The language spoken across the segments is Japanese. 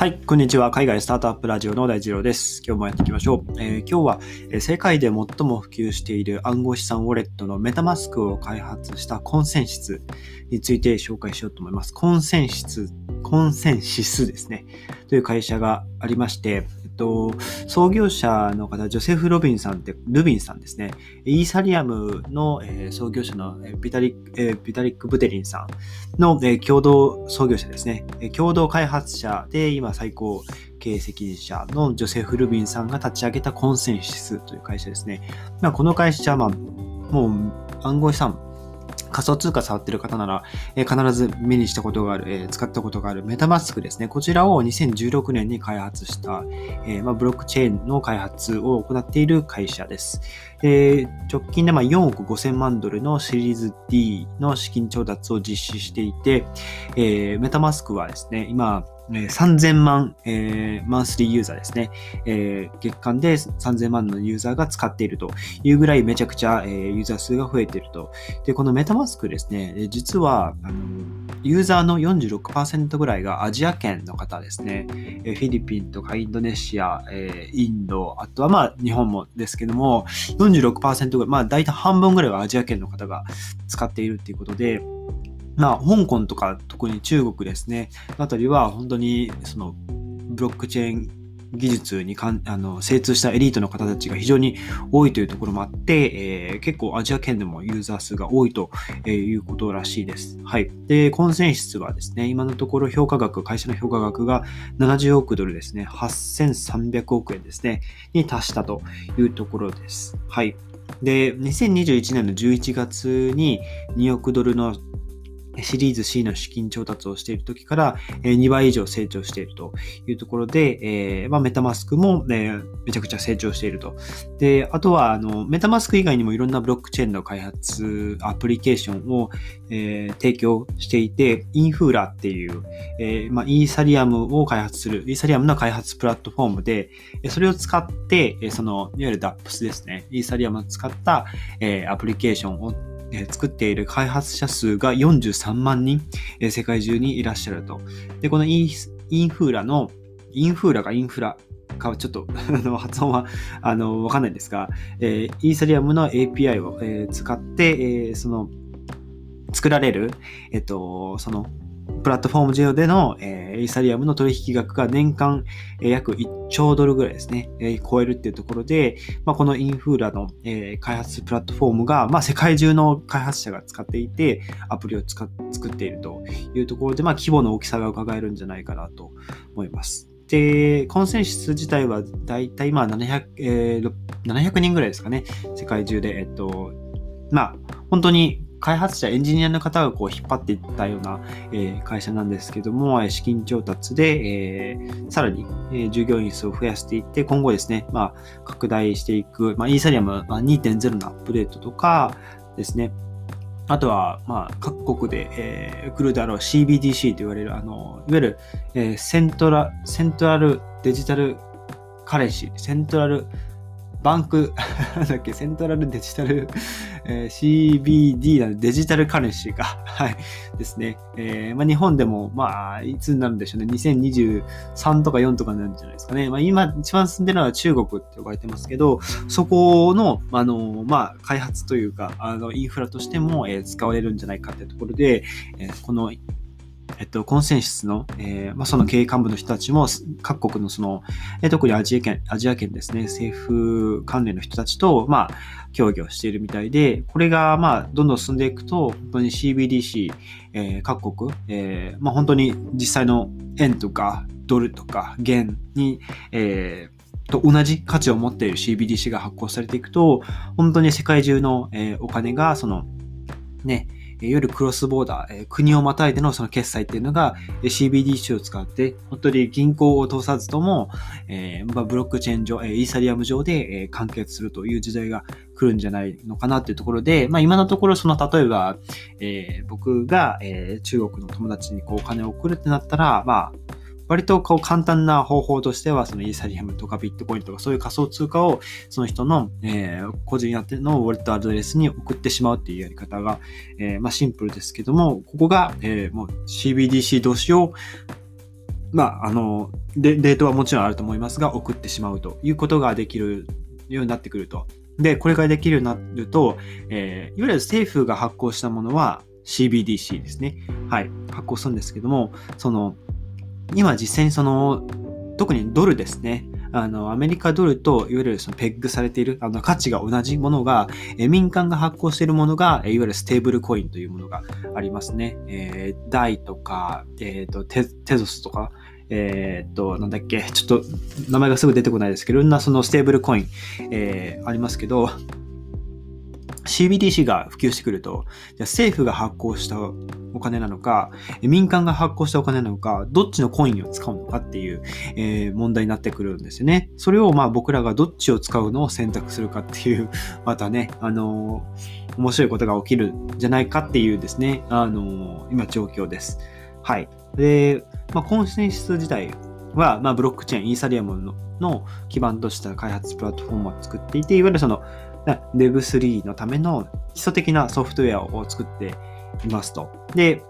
はい、こんにちは。海外スタートアップラジオの大二郎です。今日もやっていきましょう。えー、今日は、え世界で最も普及している暗号資産ウォレットのメタマスクを開発したコンセンシスについて紹介しようと思います。コンセンシス、コンセンシスですね。という会社がありまして、と、創業者の方、ジョセフ・ロビンさんって、ルビンさんですね。イーサリアムの、えー、創業者のビタリック、えー、ビタリック・ブテリンさんの、えー、共同創業者ですね。共同開発者で今最高経営責任者のジョセフ・ルビンさんが立ち上げたコンセンシスという会社ですね。まあ、この会社は、まあ、もう暗号資産仮想通貨触ってる方なら、えー、必ず目にしたことがある、えー、使ったことがあるメタマスクですね。こちらを2016年に開発した、えー、まあ、ブロックチェーンの開発を行っている会社です。え直近でまあ4億5000万ドルのシリーズ D の資金調達を実施していて、えメタマスクはですね、今、3000万、えー、マンスリーユーザーですね、えー、月間で3000万のユーザーが使っているというぐらいめちゃくちゃ、えー、ユーザー数が増えていると。で、このメタマスクですね、実は、あのユーザーの46%ぐらいがアジア圏の方ですね。えフィリピンとかインドネシア、えインド、あとはまあ日本もですけども、46%ぐらい、まあ大体半分ぐらいはアジア圏の方が使っているっていうことで、まあ、香港とか特に中国ですね、あたりは本当にそのブロックチェーン技術にかんあの精通したエリートの方たちが非常に多いというところもあって、えー、結構アジア圏でもユーザー数が多いということらしいです。はい。で、コンセンシスはですね、今のところ評価額、会社の評価額が70億ドルですね、8300億円ですね、に達したというところです。はい。で、2021年の11月に2億ドルのシリーズ C の資金調達をしている時から2倍以上成長しているというところで、えー、まあ、メタマスクも、ね、めちゃくちゃ成長していると。で、あとは、あの、メタマスク以外にもいろんなブロックチェーンの開発、アプリケーションを、えー、提供していて、インフーラっていう、え、まあ、イーサリアムを開発する、イーサリアムの開発プラットフォームで、それを使って、その、いわゆる DAPS ですね、イーサリアムを使った、えアプリケーションを作っている開発者数が43万人、世界中にいらっしゃると。で、このインフーラの、インフーラがインフラかちょっと 発音はあのわかんないんですが、えー、イーサリアムの API を、えー、使って、えー、その作られる、えっと、そのプラットフォーム上での、えー、イーサリアムの取引額が年間、えー、約1兆ドルぐらいですね、えー、超えるっていうところで、まあ、このインフーラの、えー、開発プラットフォームが、まあ、世界中の開発者が使っていて、アプリを使作っているというところで、まあ、規模の大きさが伺えるんじゃないかなと思います。で、コンセンシス自体はだいたい今700、えー、700人ぐらいですかね、世界中で、えっと、まあ、本当に開発者、エンジニアの方がこう引っ張っていったような、え、会社なんですけども、資金調達で、え、さらに、え、従業員数を増やしていって、今後ですね、まあ、拡大していく、まあ、イーサリアム2.0のアップデートとかですね、あとは、まあ、各国で、えー、来るであろう CBDC と言われる、あの、いわゆる、えー、 centra、central digital currency、central bank、なんだっけ、 central digital、えー、CBD なんでデジタルカレンシーが、はい、ですね。えー、まあ、日本でも、まあ、いつになるんでしょうね。2023とか4とかになるんじゃないですかね。まあ、今、一番進んでるのは中国って呼ばれてますけど、そこの、あの、まあ、開発というか、あの、インフラとしても、えー、使われるんじゃないかってところで、えー、このえっと、コンセンシスの、えー、まあ、その経営幹部の人たちも、各国のその、えー、特にアジア圏、アジア圏ですね、政府関連の人たちと、まあ、協議をしているみたいで、これが、まあ、どんどん進んでいくと、本当に CBDC、えー、各国、え、まあ、本当に実際の円とか、ドルとか、元に、え、と同じ価値を持っている CBDC が発行されていくと、本当に世界中の、え、お金が、その、ね、いわゆるクロスボーダー、国をまたいでのその決済っていうのが CBDC を使って、本当に銀行を通さずとも、えー、ブロックチェーン上、イーサリアム上で完結するという時代が来るんじゃないのかなっていうところで、まあ今のところその例えば、えー、僕が、えー、中国の友達にこうお金を送るってなったら、まあ割とこう簡単な方法としては、そのイーサリアムとかビットコインとかそういう仮想通貨をその人の、えー、個人やってのウォレットアドレスに送ってしまうっていうやり方が、えー、まあシンプルですけども、ここが、えー、もう CBDC 同士をまあ、あの、デートはもちろんあると思いますが、送ってしまうということができるようになってくると。で、これができるようになると、えー、いわゆる政府が発行したものは CBDC ですね。はい。発行するんですけども、その、今実際にその、特にドルですね。あの、アメリカドルと、いわゆるそのペッグされている、あの、価値が同じものが、え民間が発行しているものが、いわゆるステーブルコインというものがありますね。えー、ダイとか、えっ、ー、とテ、テゾスとか、えー、っと、なんだっけ、ちょっと名前がすぐ出てこないですけど、いろんなそのステーブルコイン、えー、ありますけど、CBDC が普及してくると、じゃ政府が発行したお金なのか、民間が発行したお金なのか、どっちのコインを使うのかっていう、えー、問題になってくるんですよね。それをまあ僕らがどっちを使うのを選択するかっていう、またね、あのー、面白いことが起きるんじゃないかっていうですね、あのー、今状況です。はい。で、まあ、コンセンシス自体は、まあ、ブロックチェーン、イーサリアムのの基盤とした開発プラットフォームを作っていて、いわゆるその Web3 のための基礎的なソフトウェアを作っていますと。で、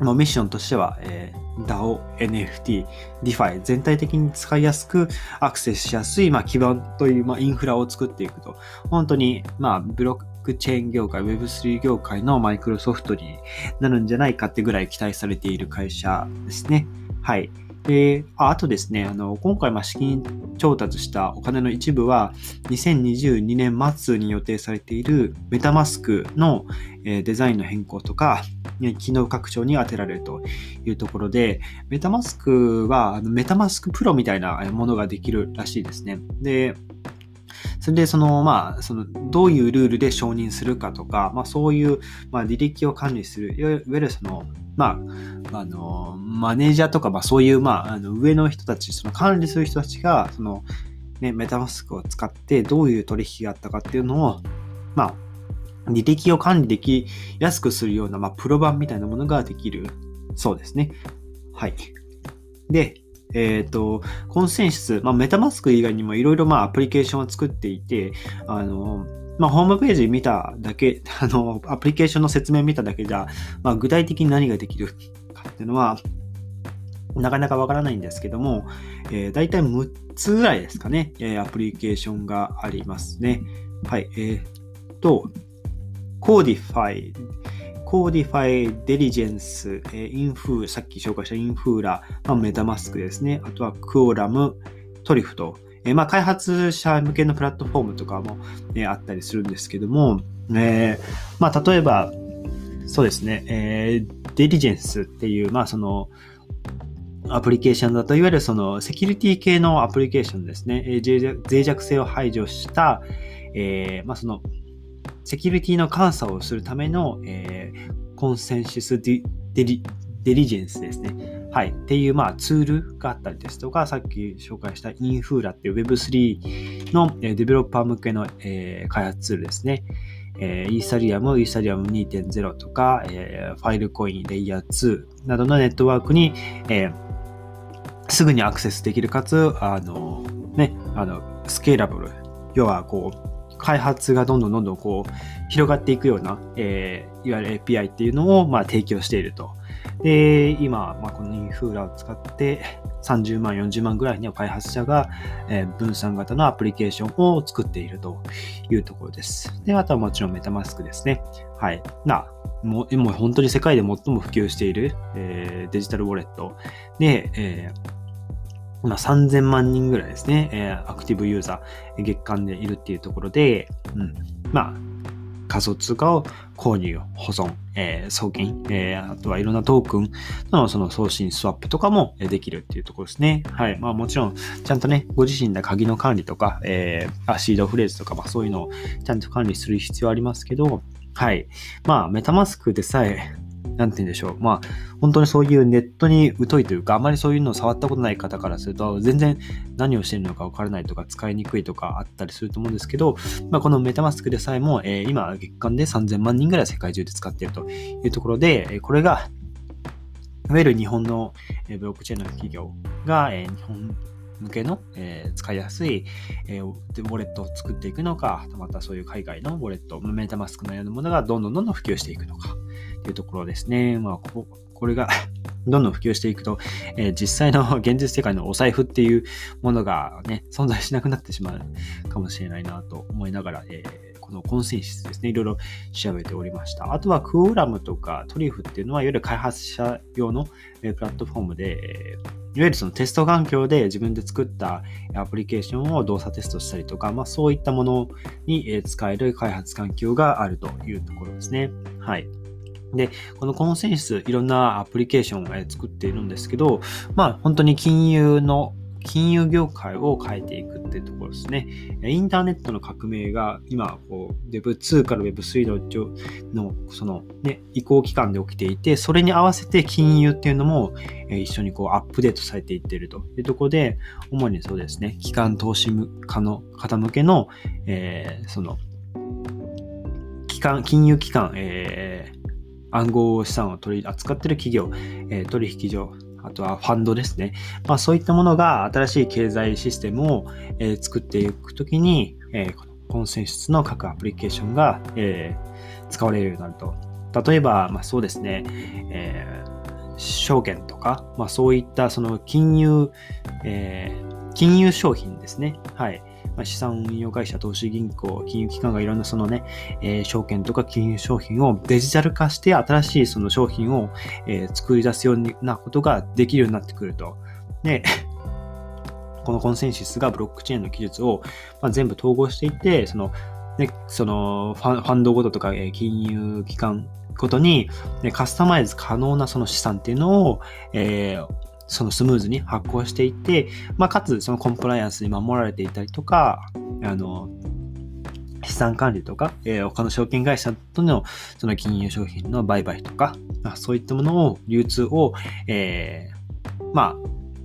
ミッションとしては、えー、DAO、NFT、DeFi 全体的に使いやすくアクセスしやすい、まあ、基盤という、まあ、インフラを作っていくと。本当に、まあ、ブロックチェーン業界、Web3 業界のマイクロソフトになるんじゃないかってぐらい期待されている会社ですね。はい。で、あとですね、あの、今回、ま、資金調達したお金の一部は、2022年末に予定されているメタマスクのデザインの変更とか、機能拡張に充てられるというところで、メタマスクは、メタマスクプロみたいなものができるらしいですね。で、それで、その、まあ、その、どういうルールで承認するかとか、まあ、そういう、まあ、履歴を管理する、いわゆるその、まあ、あの、マネージャーとか、まあ、そういう、まあ、あの上の人たち、その管理する人たちが、その、ね、メタマスクを使ってどういう取引があったかっていうのを、まあ、履歴を管理できやすくするような、まあ、プロ版みたいなものができるそうですね。はい。で、えっ、ー、と、 ConsenSys、まあ、 MetaMask以外にもいろいろまあアプリケーションを作っていて、あの、まあ、ホームページ見ただけ、あの、アプリケーションの説明見ただけじゃ、まあ、具体的に何ができるかっていうのは、なかなかわからないんですけども、えー、大体6つぐらいですかね、えー、アプリケーションがありますね。はい。えー、と、 Codefi、Codefi、Diligence、インフー、さっき紹介した Infura、まあ、 MetaMaskですね。あとは Quorum、トリフト。えまあ、開発者向けのプラットフォームとかも、ね、あったりするんですけども、えー、まあ、例えば、そうですね、えー、デリジェンスっていう、まあ、その、アプリケーションだと、いわゆるそのセキュリティ系のアプリケーションですね。え、脆弱性を排除した、え、まあ、そのセキュリティの監査をするための、えー、コンセンシスデリデリジェンスですね。はい。っていう、まあ、ツールがあったりですとか、さっき紹介したインフーラっていう Web3 の、デベロッパー向けの、えー、開発ツールですね。えー、イーサリアム、イーサリアム2.0とか、えー、ファイルコイン、レイヤー2などのネットワークに、えー、すぐにアクセスできるかつ、あの、ね、あの、スケーラブル。要は、こう、開発がどんどんどんどんこう広がっていくような、えー、いわゆる API っていうのをまあ提供していると。で、今、まあ、このインフラを使って30万、40万ぐらいの開発者が、えー、分散型のアプリケーションを作っているというところです。で、あとはもちろんメタマスクですね。はい。な、もうもう本当に世界で最も普及している、えー、デジタルウォレットで、えーまあ、3000万人ぐらいですね、えー、アクティブユーザー、月間でいるっていうところで、うん、まあ、仮想通貨を購入、保存、えー、送金、えー、あとはいろんなトークンのその送信、スワップとかもできるっていうところですね。はい。まあもちろん、ちゃんとね、ご自身で鍵の管理とか、えー、シードフレーズとか、まあそういうのをちゃんと管理する必要ありますけど、はい。まあ、メタマスクでさえ、なんて言うんでしょう。まあ、本当にそういうネットに疎いというか、あまりそういうのを触ったことない方からすると、全然何をしてるのかわからないとか、使いにくいとかあったりすると思うんですけど、まあ、このメタマスクでさえも、えー、今、月間で3000万人ぐらい世界中で使っているというところで、これが、いわゆる日本のブロックチェーンの企業が、日本向けの、えー、使いやすい、えー、ウォレットを作っていくのか、またそういう海外のウォレット、メタマスクのようなものがどんどんどんどん普及していくのか、というところですね。まあ、ここれが どんどん普及していくと、えー、実際の 現実世界のお財布っていうものがね、存在しなくなってしまうかもしれないなと思いながら、えー、このコンセンシスですね、いろいろ調べておりました。あとはクオーラムとかトリュフっていうのは、いわゆる開発者用の、えプラットフォームで、いわゆるそのテスト環境で自分で作ったアプリケーションを動作テストしたりとか、まあ、そういったものに使える開発環境があるというところですね。はい。で、このコンセンス、いろんなアプリケーションを作っているんですけど、まあ本当に金融の金融業界を変えていくっていうところですね。インターネットの革命が今、こう Web2 から Web3 のその、ね、移行期間で起きていて、それに合わせて金融っていうのも一緒にこうアップデートされていっているというところで、主にそうですね、機関投資家の方向けの、えー、その、機関、金融機関、えー、暗号資産を取り扱っている企業、え、取引所、あとはファンドですね。まあそういったものが新しい経済システムを、えー、作っていくときに、えー、コンセンシスの各アプリケーションが、えー、使われるようになると。例えば、まあそうですね、えー、証券とか、まあそういったその金融、えー、金融商品ですね。はい。まあ、資産運用会社、投資銀行、金融機関がいろんなそのね、えー、証券とか金融商品をデジタル化して新しいその商品を、えー、作り出すようなことができるようになってくると。で、このコンセンシスがブロックチェーンの技術を、まあ、全部統合していって、その、ね、そのファンドごととか、えー、金融機関ごとに、ね、カスタマイズ可能なその資産っていうのを、えー、そのスムーズに発行していって、まあ、かつそのコンプライアンスに守られていたりとか、あの、資産管理とか、えー、他の証券会社とのその金融商品の売買とか、まあ、そういったものを、流通を、えー、まあ、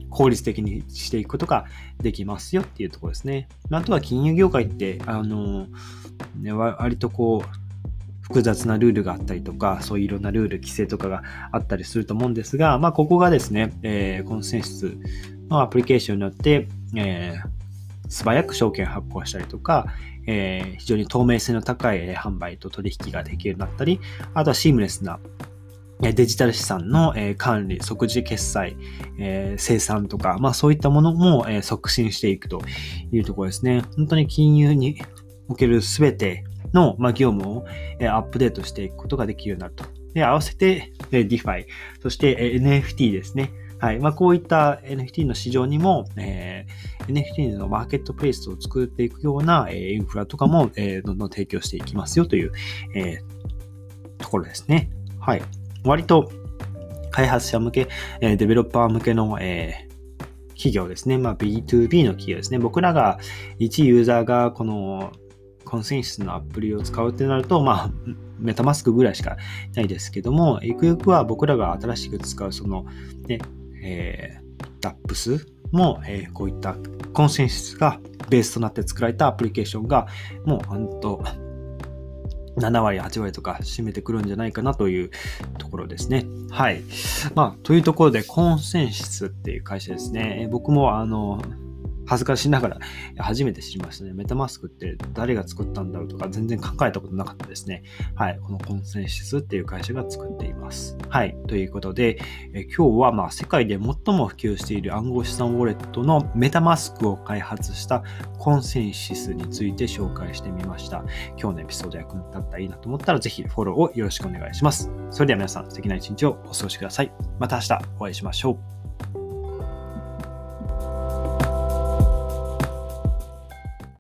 効率的にしていくことができますよっていうところですね。あとは金融業界って、あの、ね、割とこう、複雑なルールがあったりとか、そういういろんなルール、規制とかがあったりすると思うんですが、まあ、ここがですね、えー、コンセンサスのアプリケーションによって、えー、素早く証券発行したりとか、えー、非常に透明性の高い販売と取引ができるようになったり、あとはシームレスなデジタル資産の管理、即時決済、生産とか、まあそういったものも促進していくというところですね。本当に金融におけるすべての、ま、業務を、えアップデートしていくことができるようになると。で、合わせて、え DeFi、そして、え NFT ですね。はい。まあ、こういった NFT の市場にも、えー、NFT のマーケットプレイスを作っていくような、えー、インフラとかも、えー、どんどん提供していきますよという、え、ところですね。はい。割と開発者向け、え、デベロッパー向けの、え、企業ですね。まあ、B2B の企業ですね。僕らが一ユーザーがこのコンセンシスのアプリを使うってなると、まあ、メタマスクぐらいしかないですけども、ゆくゆくは僕らが新しく使うその、ね、えー、ダップスも、えー、こういったコンセンシスがベースとなって作られたアプリケーションが、もう本当、7割、8割とか占めてくるんじゃないかなというところですね。はい。まあ、というところで、コンセンシスっていう会社ですね。僕も、あの、恥ずかしながら初めて知りましたね。メタマスクって誰が作ったんだろうとか全然考えたことなかったですね。はい。このコンセンシスっていう会社が作っています。はい。ということで、え今日はまあ世界で最も普及している暗号資産ウォレットのメタマスクを開発したコンセンシスについて紹介してみました。今日のエピソード役に立ったらいいなと思ったらぜひフォローをよろしくお願いします。それでは皆さん素敵な一日をお過ごしください。また明日お会いしましょう。